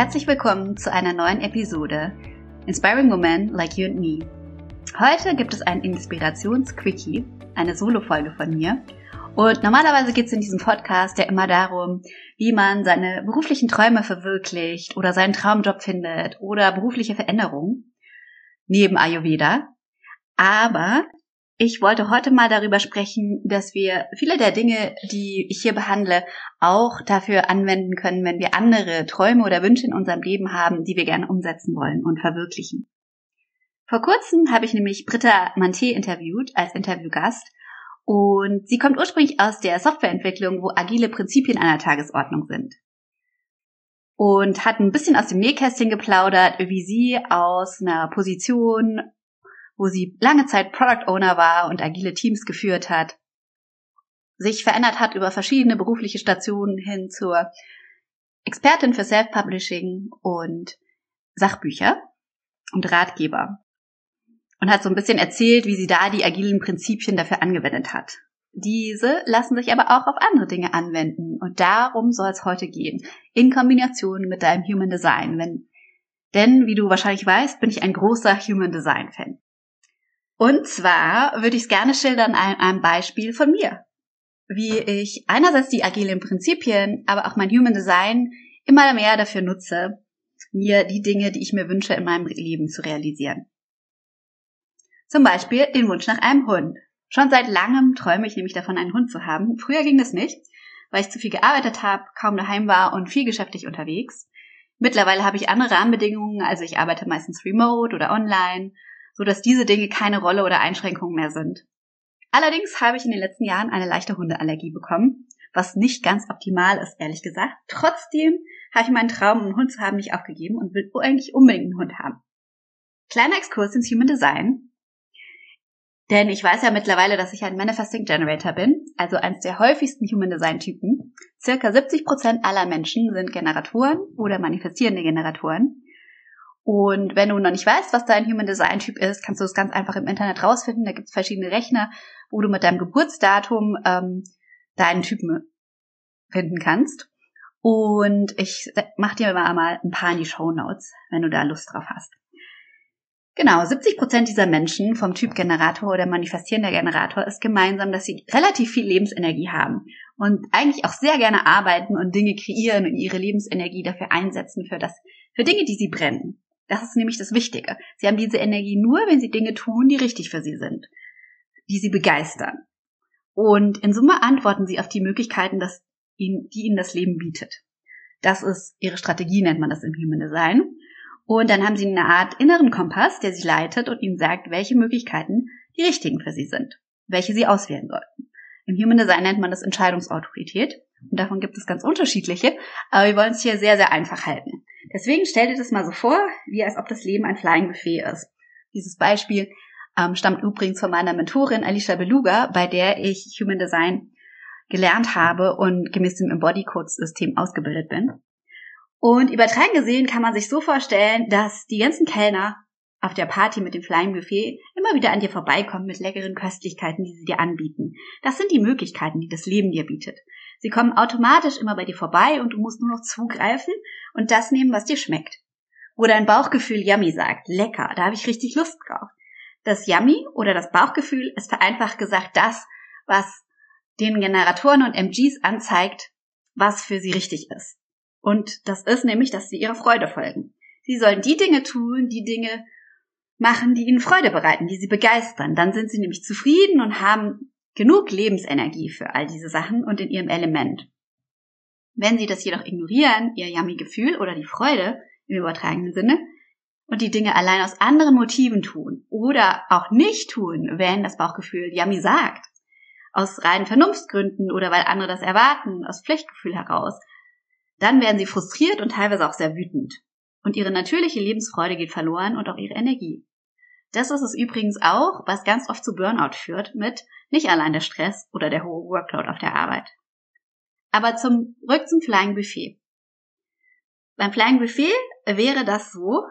Herzlich willkommen zu einer neuen Episode Inspiring Women Like You and Me. Heute gibt es ein Inspirations-Quickie, eine Solo-Folge von mir. Und normalerweise geht es in diesem Podcast ja immer darum, wie man seine beruflichen Träume verwirklicht oder seinen Traumjob findet oder berufliche Veränderungen neben Ayurveda. Aber ich wollte heute mal darüber sprechen, dass wir viele der Dinge, die ich hier behandle, auch dafür anwenden können, wenn wir andere Träume oder Wünsche in unserem Leben haben, die wir gerne umsetzen wollen und verwirklichen. Vor kurzem habe ich nämlich Britta Manté interviewt als Interviewgast und sie kommt ursprünglich aus der Softwareentwicklung, wo agile Prinzipien an der Tagesordnung sind. Und hat ein bisschen aus dem Nähkästchen geplaudert, wie sie aus einer Position wo sie lange Zeit Product Owner war und agile Teams geführt hat, sich verändert hat über verschiedene berufliche Stationen hin zur Expertin für Self-Publishing und Sachbücher und Ratgeber. Und hat so ein bisschen erzählt, wie sie da die agilen Prinzipien dafür angewendet hat. Diese lassen sich aber auch auf andere Dinge anwenden und darum soll es heute gehen, in Kombination mit deinem Human Design. Wenn, denn, wie du wahrscheinlich weißt, bin ich ein großer Human Design Fan. Und zwar würde ich es gerne schildern an einem Beispiel von mir. Wie ich einerseits die agilen Prinzipien, aber auch mein Human Design immer mehr dafür nutze, mir die Dinge, die ich mir wünsche, in meinem Leben zu realisieren. Zum Beispiel den Wunsch nach einem Hund. Schon seit langem träume ich nämlich davon, einen Hund zu haben. Früher ging das nicht, weil ich zu viel gearbeitet habe, kaum daheim war und viel geschäftlich unterwegs. Mittlerweile habe ich andere Rahmenbedingungen, also ich arbeite meistens remote oder online so dass diese Dinge keine Rolle oder Einschränkung mehr sind. Allerdings habe ich in den letzten Jahren eine leichte Hundeallergie bekommen, was nicht ganz optimal ist, ehrlich gesagt. Trotzdem habe ich meinen Traum, einen Hund zu haben, nicht aufgegeben und will eigentlich unbedingt einen Hund haben. Kleiner Exkurs ins Human Design. Denn ich weiß ja mittlerweile, dass ich ein Manifesting Generator bin, also eines der häufigsten Human Design Typen. Circa 70% aller Menschen sind Generatoren oder manifestierende Generatoren. Und wenn du noch nicht weißt, was dein Human Design Typ ist, kannst du es ganz einfach im Internet rausfinden. Da gibt es verschiedene Rechner, wo du mit deinem Geburtsdatum ähm, deinen Typen finden kannst. Und ich mach dir mal ein paar in die Show Notes, wenn du da Lust drauf hast. Genau, 70 Prozent dieser Menschen vom Typ Generator oder manifestierender Generator ist gemeinsam, dass sie relativ viel Lebensenergie haben und eigentlich auch sehr gerne arbeiten und Dinge kreieren und ihre Lebensenergie dafür einsetzen für das, für Dinge, die sie brennen. Das ist nämlich das Wichtige. Sie haben diese Energie nur, wenn sie Dinge tun, die richtig für sie sind, die sie begeistern. Und in Summe antworten sie auf die Möglichkeiten, dass ihnen, die ihnen das Leben bietet. Das ist ihre Strategie, nennt man das im Human Design. Und dann haben sie eine Art inneren Kompass, der sie leitet und ihnen sagt, welche Möglichkeiten die richtigen für sie sind, welche sie auswählen sollten. Im Human Design nennt man das Entscheidungsautorität. Und davon gibt es ganz unterschiedliche, aber wir wollen es hier sehr, sehr einfach halten. Deswegen stell dir das mal so vor, wie als ob das Leben ein Flying Buffet ist. Dieses Beispiel ähm, stammt übrigens von meiner Mentorin Alicia Beluga, bei der ich Human Design gelernt habe und gemäß dem Embody Code System ausgebildet bin. Und übertragen gesehen kann man sich so vorstellen, dass die ganzen Kellner auf der Party mit dem Flying Buffet immer wieder an dir vorbeikommen mit leckeren Köstlichkeiten, die sie dir anbieten. Das sind die Möglichkeiten, die das Leben dir bietet. Sie kommen automatisch immer bei dir vorbei und du musst nur noch zugreifen und das nehmen, was dir schmeckt. Wo dein Bauchgefühl Yummy sagt, lecker, da habe ich richtig Lust drauf. Das Yummy oder das Bauchgefühl ist vereinfacht gesagt das, was den Generatoren und MGs anzeigt, was für sie richtig ist. Und das ist nämlich, dass sie ihrer Freude folgen. Sie sollen die Dinge tun, die Dinge machen, die ihnen Freude bereiten, die sie begeistern. Dann sind sie nämlich zufrieden und haben genug Lebensenergie für all diese Sachen und in ihrem Element. Wenn sie das jedoch ignorieren, ihr Yummy-Gefühl oder die Freude im übertragenen Sinne, und die Dinge allein aus anderen Motiven tun oder auch nicht tun, wenn das Bauchgefühl Yummy sagt, aus reinen Vernunftsgründen oder weil andere das erwarten, aus Pflichtgefühl heraus, dann werden sie frustriert und teilweise auch sehr wütend. Und ihre natürliche Lebensfreude geht verloren und auch ihre Energie. Das ist es übrigens auch, was ganz oft zu Burnout führt, mit nicht allein der Stress oder der hohe Workload auf der Arbeit. Aber zum Rück zum Flying Buffet. Beim Flying Buffet wäre das so,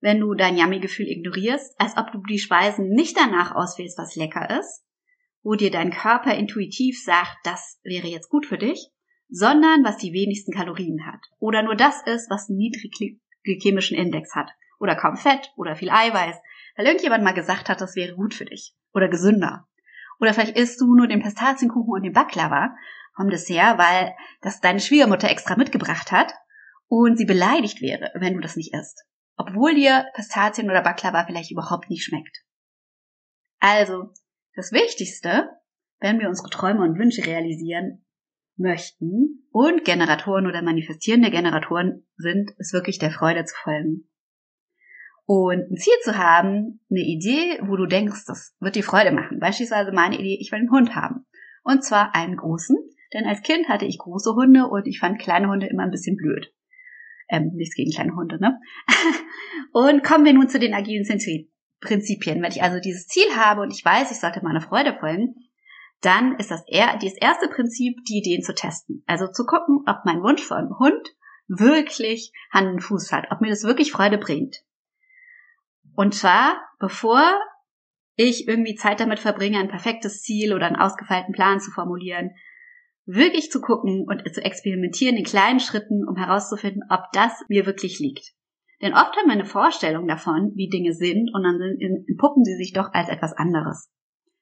wenn du dein Yummy-Gefühl ignorierst, als ob du die Speisen nicht danach auswählst, was lecker ist, wo dir dein Körper intuitiv sagt, das wäre jetzt gut für dich, sondern was die wenigsten Kalorien hat. Oder nur das ist, was einen niedrigen glykämischen Index hat. Oder kaum Fett oder viel Eiweiß, weil irgendjemand mal gesagt hat, das wäre gut für dich. Oder gesünder. Oder vielleicht isst du nur den Pistazienkuchen und den Baklava vom Dessert, weil das deine Schwiegermutter extra mitgebracht hat und sie beleidigt wäre, wenn du das nicht isst. Obwohl dir Pistazien oder Baklava vielleicht überhaupt nicht schmeckt. Also, das Wichtigste, wenn wir unsere Träume und Wünsche realisieren möchten und Generatoren oder manifestierende Generatoren sind, ist wirklich der Freude zu folgen. Und ein Ziel zu haben, eine Idee, wo du denkst, das wird dir Freude machen. Beispielsweise meine Idee, ich will einen Hund haben. Und zwar einen großen, denn als Kind hatte ich große Hunde und ich fand kleine Hunde immer ein bisschen blöd. Ähm, nichts gegen kleine Hunde, ne? und kommen wir nun zu den agilen Prinzipien. Wenn ich also dieses Ziel habe und ich weiß, ich sollte meiner Freude folgen, dann ist das, eher, das erste Prinzip, die Ideen zu testen. Also zu gucken, ob mein Wunsch für einen Hund wirklich Hand und Fuß hat, ob mir das wirklich Freude bringt. Und zwar, bevor ich irgendwie Zeit damit verbringe, ein perfektes Ziel oder einen ausgefeilten Plan zu formulieren, wirklich zu gucken und zu experimentieren in kleinen Schritten, um herauszufinden, ob das mir wirklich liegt. Denn oft haben wir eine Vorstellung davon, wie Dinge sind, und dann entpuppen sie sich doch als etwas anderes.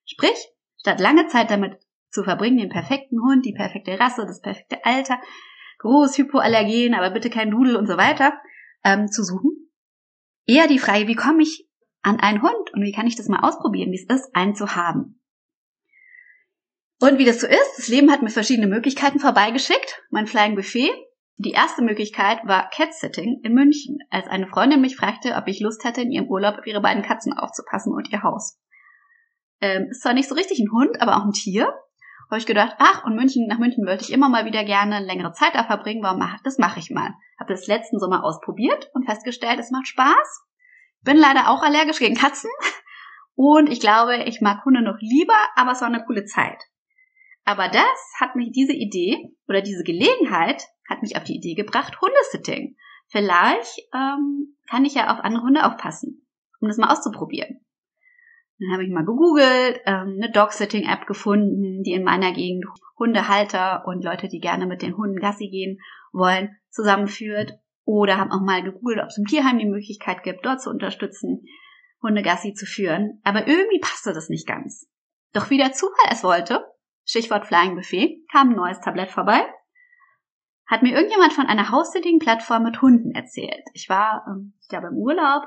Sprich, statt lange Zeit damit zu verbringen, den perfekten Hund, die perfekte Rasse, das perfekte Alter, groß, hypoallergen, aber bitte kein Dudel und so weiter, ähm, zu suchen, eher die Frage, wie komme ich an einen Hund und wie kann ich das mal ausprobieren, wie es ist, einen zu haben. Und wie das so ist, das Leben hat mir verschiedene Möglichkeiten vorbeigeschickt. Mein Flying Buffet. Die erste Möglichkeit war Cat-Sitting in München, als eine Freundin mich fragte, ob ich Lust hätte, in ihrem Urlaub auf ihre beiden Katzen aufzupassen und ihr Haus. Ähm, ist zwar nicht so richtig ein Hund, aber auch ein Tier. Habe ich gedacht, ach, und München, nach München wollte ich immer mal wieder gerne längere Zeit da verbringen, warum mach, das mache ich mal. Habe das letzten Sommer ausprobiert und festgestellt, es macht Spaß. Bin leider auch allergisch gegen Katzen und ich glaube, ich mag Hunde noch lieber, aber es war eine coole Zeit. Aber das hat mich, diese Idee oder diese Gelegenheit hat mich auf die Idee gebracht, Hundesitting. Vielleicht ähm, kann ich ja auf andere Hunde aufpassen, um das mal auszuprobieren. Dann habe ich mal gegoogelt, ähm, eine Dog-Sitting-App gefunden, die in meiner Gegend Hundehalter und Leute, die gerne mit den Hunden Gassi gehen wollen, zusammenführt. Oder habe auch mal gegoogelt, ob es im Tierheim die Möglichkeit gibt, dort zu unterstützen, Hunde Gassi zu führen. Aber irgendwie passte das nicht ganz. Doch wie der Zufall es wollte, Stichwort Flying Buffet, kam ein neues Tablett vorbei. Hat mir irgendjemand von einer House-Sitting-Plattform mit Hunden erzählt. Ich war, ähm, ich glaube, im Urlaub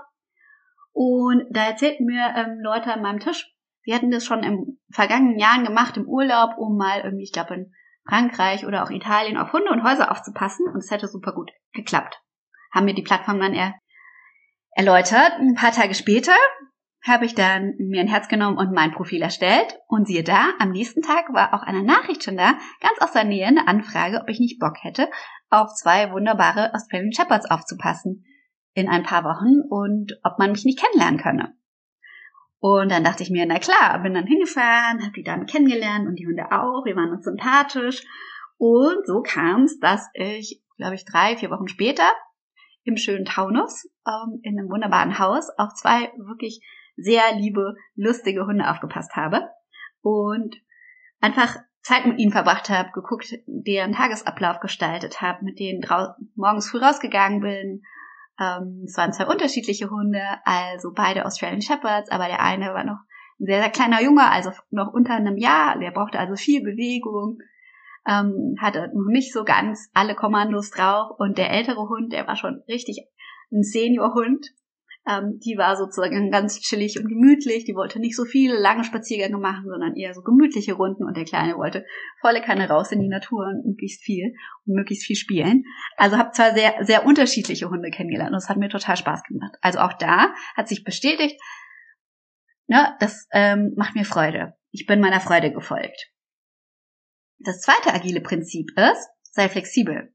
und da erzählten mir ähm, Leute an meinem Tisch, sie hatten das schon im vergangenen Jahren gemacht im Urlaub, um mal irgendwie, ich glaube, in Frankreich oder auch Italien auf Hunde und Häuser aufzupassen und es hätte super gut geklappt. Haben mir die Plattform dann er erläutert. Ein paar Tage später habe ich dann mir ein Herz genommen und mein Profil erstellt. Und siehe da, am nächsten Tag war auch eine Nachricht schon da, ganz aus der Nähe eine Anfrage, ob ich nicht Bock hätte, auf zwei wunderbare Australian Shepherds aufzupassen in ein paar Wochen und ob man mich nicht kennenlernen könne. Und dann dachte ich mir, na klar, bin dann hingefahren, habe die Damen kennengelernt und die Hunde auch, wir waren uns sympathisch. Und so kam es, dass ich, glaube ich, drei, vier Wochen später im schönen Taunus ähm, in einem wunderbaren Haus auf zwei wirklich sehr liebe, lustige Hunde aufgepasst habe und einfach Zeit mit ihnen verbracht habe, geguckt, deren Tagesablauf gestaltet habe, mit denen morgens früh rausgegangen bin. Ähm, es waren zwei unterschiedliche Hunde, also beide Australian Shepherds, aber der eine war noch ein sehr, sehr kleiner Junge, also noch unter einem Jahr, der brauchte also viel Bewegung. ähm, hatte noch nicht so ganz alle Kommandos drauf und der ältere Hund, der war schon richtig ein Seniorhund. Ähm, die war sozusagen ganz chillig und gemütlich. Die wollte nicht so viele lange Spaziergänge machen, sondern eher so gemütliche Runden. Und der Kleine wollte volle Kanne raus in die Natur und möglichst viel und möglichst viel spielen. Also habe zwar sehr, sehr unterschiedliche Hunde kennengelernt und es hat mir total Spaß gemacht. Also auch da hat sich bestätigt, ne, das ähm, macht mir Freude. Ich bin meiner Freude gefolgt. Das zweite agile Prinzip ist, sei flexibel.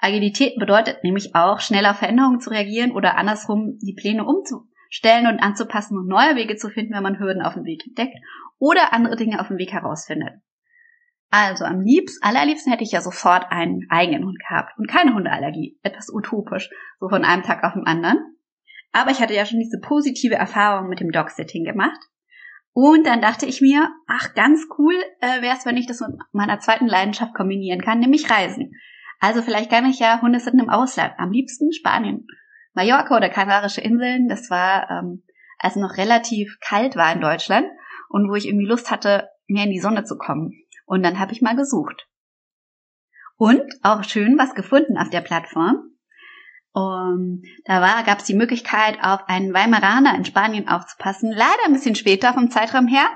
Agilität bedeutet nämlich auch, schnell auf Veränderungen zu reagieren oder andersrum die Pläne umzustellen und anzupassen und neue Wege zu finden, wenn man Hürden auf dem Weg entdeckt oder andere Dinge auf dem Weg herausfindet. Also am liebsten, allerliebsten hätte ich ja sofort einen eigenen Hund gehabt und keine Hundeallergie. Etwas utopisch, so von einem Tag auf den anderen. Aber ich hatte ja schon diese positive Erfahrung mit dem Dog-Sitting gemacht. Und dann dachte ich mir, ach, ganz cool äh, wäre es, wenn ich das mit meiner zweiten Leidenschaft kombinieren kann, nämlich Reisen. Also vielleicht kann ich ja Hunde sitzen im Ausland. Am liebsten Spanien, Mallorca oder Kanarische Inseln. Das war, ähm, als es noch relativ kalt war in Deutschland und wo ich irgendwie Lust hatte, mehr in die Sonne zu kommen. Und dann habe ich mal gesucht. Und auch schön was gefunden auf der Plattform. Und da war, gab es die Möglichkeit, auf einen Weimaraner in Spanien aufzupassen. Leider ein bisschen später vom Zeitraum her.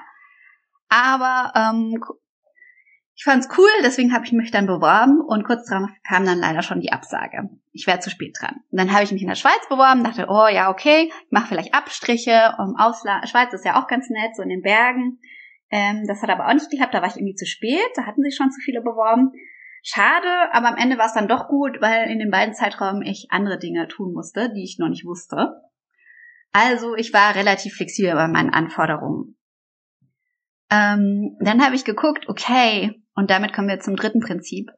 Aber ähm, ich fand's cool, deswegen habe ich mich dann beworben und kurz darauf kam dann leider schon die Absage. Ich wäre zu spät dran. Und dann habe ich mich in der Schweiz beworben, dachte, oh ja, okay, ich mache vielleicht Abstriche. Um Ausla Schweiz ist ja auch ganz nett, so in den Bergen. Ähm, das hat aber auch nicht geklappt, da war ich irgendwie zu spät, da hatten sich schon zu viele beworben. Schade, aber am Ende war es dann doch gut, weil in den beiden Zeiträumen ich andere Dinge tun musste, die ich noch nicht wusste. Also ich war relativ flexibel bei meinen Anforderungen. Ähm, dann habe ich geguckt, okay, und damit kommen wir zum dritten Prinzip.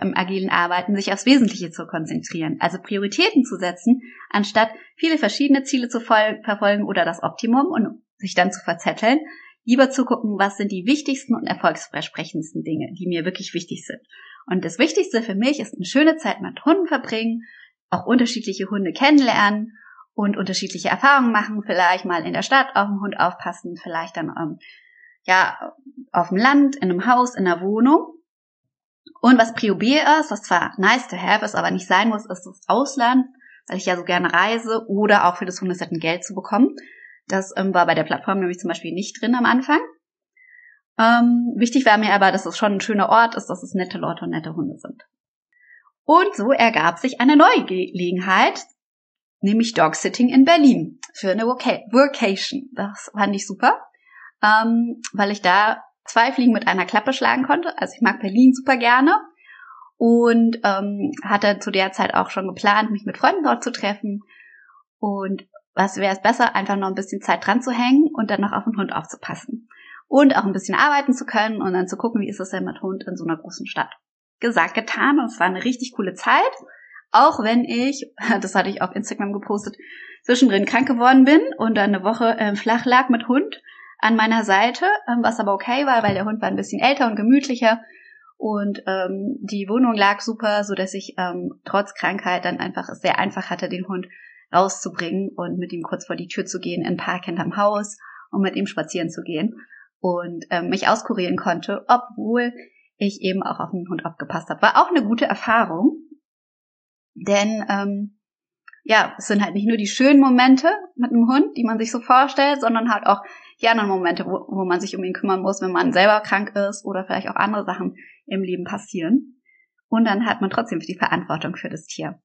Im agilen Arbeiten, sich aufs Wesentliche zu konzentrieren, also Prioritäten zu setzen, anstatt viele verschiedene Ziele zu verfolgen oder das Optimum und sich dann zu verzetteln, lieber zu gucken, was sind die wichtigsten und erfolgsversprechendsten Dinge, die mir wirklich wichtig sind. Und das Wichtigste für mich ist eine schöne Zeit mit Hunden verbringen, auch unterschiedliche Hunde kennenlernen und unterschiedliche Erfahrungen machen, vielleicht mal in der Stadt auf den Hund aufpassen, vielleicht dann ähm, ja, auf dem Land, in einem Haus, in einer Wohnung. Und was Prio B ist, was zwar nice to have ist, aber nicht sein muss, ist das Ausland, weil ich ja so gerne reise oder auch für das Hundesetten Geld zu bekommen. Das ähm, war bei der Plattform nämlich zum Beispiel nicht drin am Anfang. Ähm, wichtig war mir aber, dass es schon ein schöner Ort ist, dass es nette Leute und nette Hunde sind. Und so ergab sich eine neue Gelegenheit, nämlich Dog-Sitting in Berlin für eine Workation. Das fand ich super ähm, weil ich da zwei Fliegen mit einer Klappe schlagen konnte. Also ich mag Berlin super gerne und ähm, hatte zu der Zeit auch schon geplant, mich mit Freunden dort zu treffen. Und was wäre es besser, einfach noch ein bisschen Zeit dran zu hängen und dann noch auf den Hund aufzupassen. Und auch ein bisschen arbeiten zu können und dann zu gucken, wie ist es denn mit Hund in so einer großen Stadt. Gesagt, getan und es war eine richtig coole Zeit. Auch wenn ich, das hatte ich auf Instagram gepostet, zwischendrin krank geworden bin und dann eine Woche äh, flach lag mit Hund an meiner Seite, ähm, was aber okay war, weil der Hund war ein bisschen älter und gemütlicher. Und ähm, die Wohnung lag super, so dass ich ähm, trotz Krankheit dann einfach es sehr einfach hatte, den Hund rauszubringen und mit ihm kurz vor die Tür zu gehen, in den Park hinterm Haus und mit ihm spazieren zu gehen. Und ähm, mich auskurieren konnte, obwohl ich eben auch auf den Hund aufgepasst habe. War auch eine gute Erfahrung, denn ähm, ja, es sind halt nicht nur die schönen Momente mit einem Hund, die man sich so vorstellt, sondern halt auch die anderen Momente, wo, wo man sich um ihn kümmern muss, wenn man selber krank ist oder vielleicht auch andere Sachen im Leben passieren. Und dann hat man trotzdem die Verantwortung für das Tier.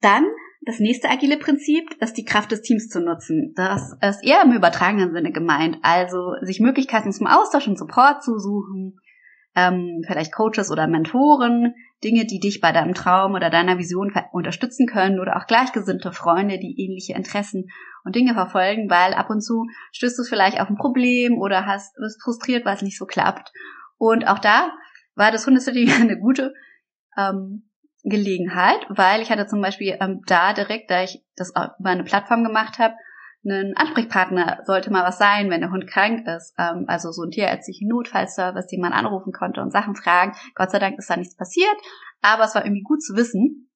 Dann das nächste agile Prinzip ist die Kraft des Teams zu nutzen. Das ist eher im übertragenen Sinne gemeint. Also sich Möglichkeiten zum Austausch und Support zu suchen, ähm, vielleicht Coaches oder Mentoren, Dinge, die dich bei deinem Traum oder deiner Vision unterstützen können oder auch gleichgesinnte Freunde, die ähnliche Interessen und Dinge verfolgen, weil ab und zu stößt du vielleicht auf ein Problem oder hast, bist frustriert, weil es nicht so klappt. Und auch da war das Hundesitting eine gute ähm, Gelegenheit, weil ich hatte zum Beispiel ähm, da direkt, da ich das über eine Plattform gemacht habe, ein Ansprechpartner sollte mal was sein, wenn der Hund krank ist. Ähm, also so ein tierärztlichen Notfallservice, den man anrufen konnte und Sachen fragen. Gott sei Dank ist da nichts passiert, aber es war irgendwie gut zu wissen.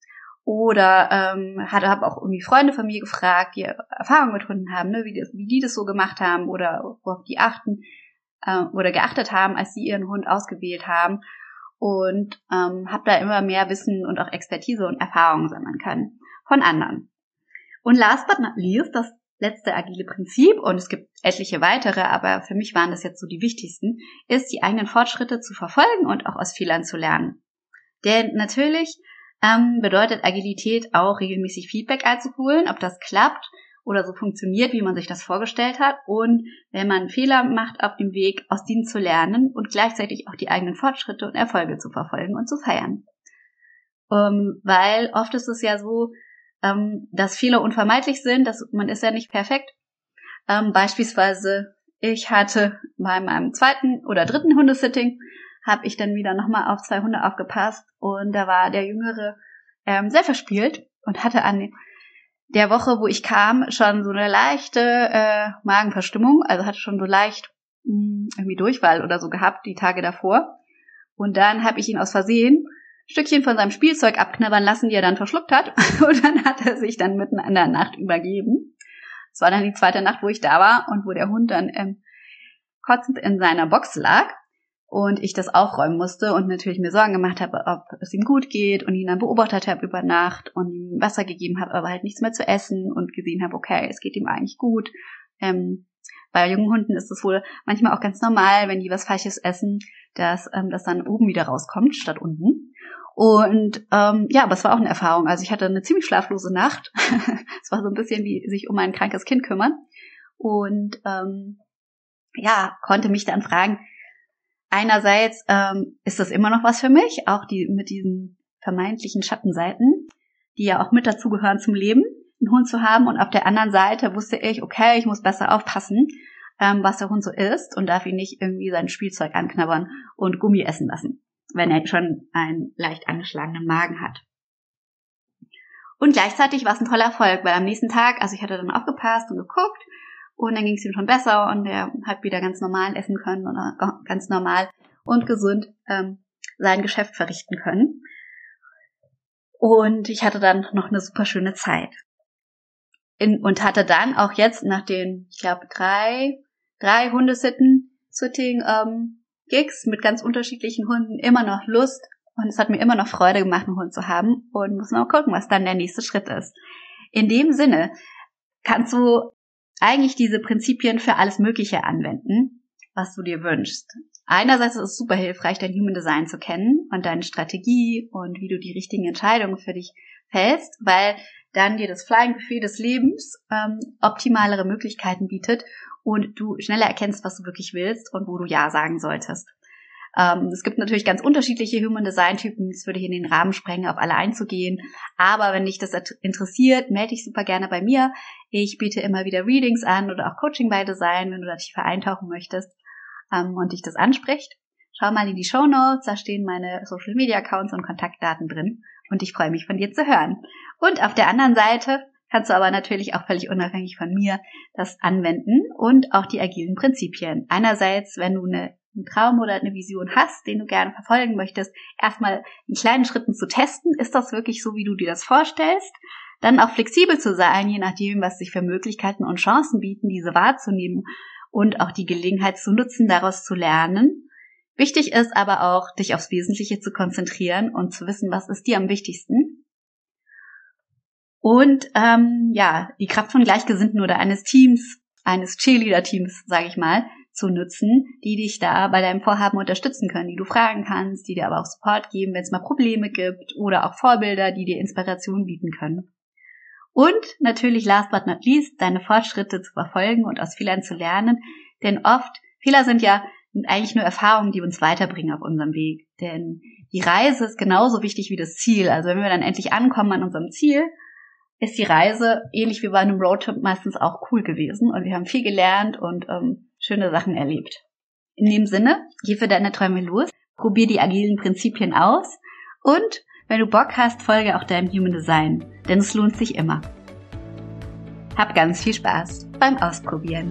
Oder ähm, hatte habe auch irgendwie Freunde von mir gefragt, die Erfahrung mit Hunden haben, ne, wie, das, wie die das so gemacht haben oder worauf die achten. äh, oder geachtet haben, als sie ihren Hund ausgewählt haben und ähm, habe da immer mehr Wissen und auch Expertise und Erfahrungen sammeln können von anderen. Und last but not least, das letzte agile Prinzip, und es gibt etliche weitere, aber für mich waren das jetzt so die wichtigsten, ist, die eigenen Fortschritte zu verfolgen und auch aus Fehlern zu lernen. Denn natürlich ähm, bedeutet Agilität auch regelmäßig Feedback einzuholen, ob das klappt oder so funktioniert, wie man sich das vorgestellt hat. Und wenn man Fehler macht auf dem Weg, aus denen zu lernen und gleichzeitig auch die eigenen Fortschritte und Erfolge zu verfolgen und zu feiern. Ähm, weil oft ist es ja so, ähm, dass Fehler unvermeidlich sind, dass man ist ja nicht perfekt. Ähm, beispielsweise, ich hatte bei meinem zweiten oder dritten Hundesitting habe ich dann wieder nochmal auf zwei Hunde aufgepasst und da war der Jüngere ähm, sehr verspielt und hatte an der Woche, wo ich kam, schon so eine leichte äh, Magenverstimmung, also hatte schon so leicht mh, hm, irgendwie Durchfall oder so gehabt die Tage davor. Und dann habe ich ihn aus Versehen Stückchen von seinem Spielzeug abknabbern lassen, die er dann verschluckt hat. Und dann hat er sich dann mitten in der Nacht übergeben. Es war dann die zweite Nacht, wo ich da war und wo der Hund dann ähm, kotzend in seiner Box lag und ich das aufräumen musste und natürlich mir Sorgen gemacht habe, ob es ihm gut geht und ihn dann beobachtet habe über Nacht und ihm Wasser gegeben habe, aber halt nichts mehr zu essen und gesehen habe, okay, es geht ihm eigentlich gut. Ähm, bei jungen Hunden ist es wohl manchmal auch ganz normal, wenn die was Falsches essen, dass ähm, das dann oben wieder rauskommt statt unten. Und ähm, ja, aber es war auch eine Erfahrung. Also ich hatte eine ziemlich schlaflose Nacht. es war so ein bisschen wie sich um ein krankes Kind kümmern. Und ähm, ja, konnte mich dann fragen, einerseits ähm, ist das immer noch was für mich, auch die mit diesen vermeintlichen Schattenseiten, die ja auch mit dazugehören zum Leben, einen Hund zu haben. Und auf der anderen Seite wusste ich, okay, ich muss besser aufpassen, ähm, was der Hund so isst und darf ihn nicht irgendwie sein Spielzeug anknabbern und Gummi essen lassen, wenn er schon einen leicht angeschlagenen Magen hat. Und gleichzeitig war es ein toller Erfolg, weil am nächsten Tag, also ich hatte dann aufgepasst und geguckt und dann ging es ihm schon besser und er hat wieder ganz normal essen können oder ganz normal und gesund ähm, sein Geschäft verrichten können. Und ich hatte dann noch eine super schöne Zeit. In, und hatte dann auch jetzt nach den, ich glaube, drei, drei Hundesitten, Sitting ähm, Gigs mit ganz unterschiedlichen Hunden immer noch Lust und es hat mir immer noch Freude gemacht, einen Hund zu haben und muss noch gucken, was dann der nächste Schritt ist. In dem Sinne kannst du eigentlich diese Prinzipien für alles Mögliche anwenden, was du dir wünschst. Einerseits ist es super hilfreich, dein Human Design zu kennen und deine Strategie und wie du die richtigen Entscheidungen für dich fällst, weil dann dir das Flying-Gefühl des Lebens ähm, optimalere Möglichkeiten bietet und du schneller erkennst, was du wirklich willst und wo du Ja sagen solltest. Ähm, es gibt natürlich ganz unterschiedliche Human Design Typen. Das würde hier in den Rahmen sprengen, auf alle einzugehen. Aber wenn dich das interessiert, melde dich super gerne bei mir. Ich biete immer wieder Readings an oder auch Coaching bei Design, wenn du da tiefer eintauchen möchtest ähm, und dich das anspricht. Schau mal in die Show Notes, da stehen meine Social Media Accounts und Kontaktdaten drin. Und ich freue mich von dir zu hören. Und auf der anderen Seite kannst du aber natürlich auch völlig unabhängig von mir das anwenden und auch die agilen Prinzipien. Einerseits, wenn du eine einen Traum oder eine Vision hast, den du gerne verfolgen möchtest, erstmal in kleinen Schritten zu testen, ist das wirklich so, wie du dir das vorstellst? Dann auch flexibel zu sein, je nachdem, was sich für Möglichkeiten und Chancen bieten, diese wahrzunehmen und auch die Gelegenheit zu nutzen, daraus zu lernen. Wichtig ist aber auch, dich aufs Wesentliche zu konzentrieren und zu wissen, was ist dir am wichtigsten. Und ähm, ja, die Kraft von Gleichgesinnten oder eines Teams, eines Cheerleader-Teams, sage ich mal, zu nutzen, die dich da bei deinem Vorhaben unterstützen können, die du fragen kannst, die dir aber auch Support geben, wenn es mal Probleme gibt oder auch Vorbilder, die dir Inspiration bieten können. Und natürlich last but not least, deine Fortschritte zu verfolgen und aus Fehlern zu lernen, denn oft, Fehler sind ja eigentlich nur Erfahrungen, die uns weiterbringen auf unserem Weg, denn die Reise ist genauso wichtig wie das Ziel. Also wenn wir dann endlich ankommen an unserem Ziel, ist die Reise ähnlich wie bei einem Roadtrip meistens auch cool gewesen und wir haben viel gelernt und ähm, schöne Sachen erlebt. In dem Sinne, geh für deine Träume los, probier die agilen Prinzipien aus und wenn du Bock hast, folge auch deinem Human Design, denn es lohnt sich immer. Hab ganz viel Spaß beim Ausprobieren.